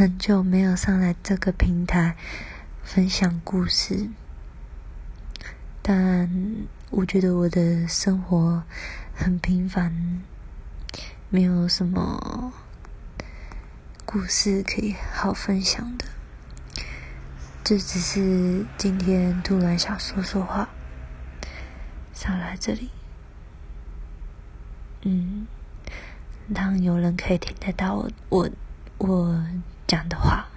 很久没有上来这个平台分享故事，但我觉得我的生活很平凡，没有什么故事可以好分享的。这只是今天突然想说说话，上来这里，嗯，让有人可以听得到我我我这样的话。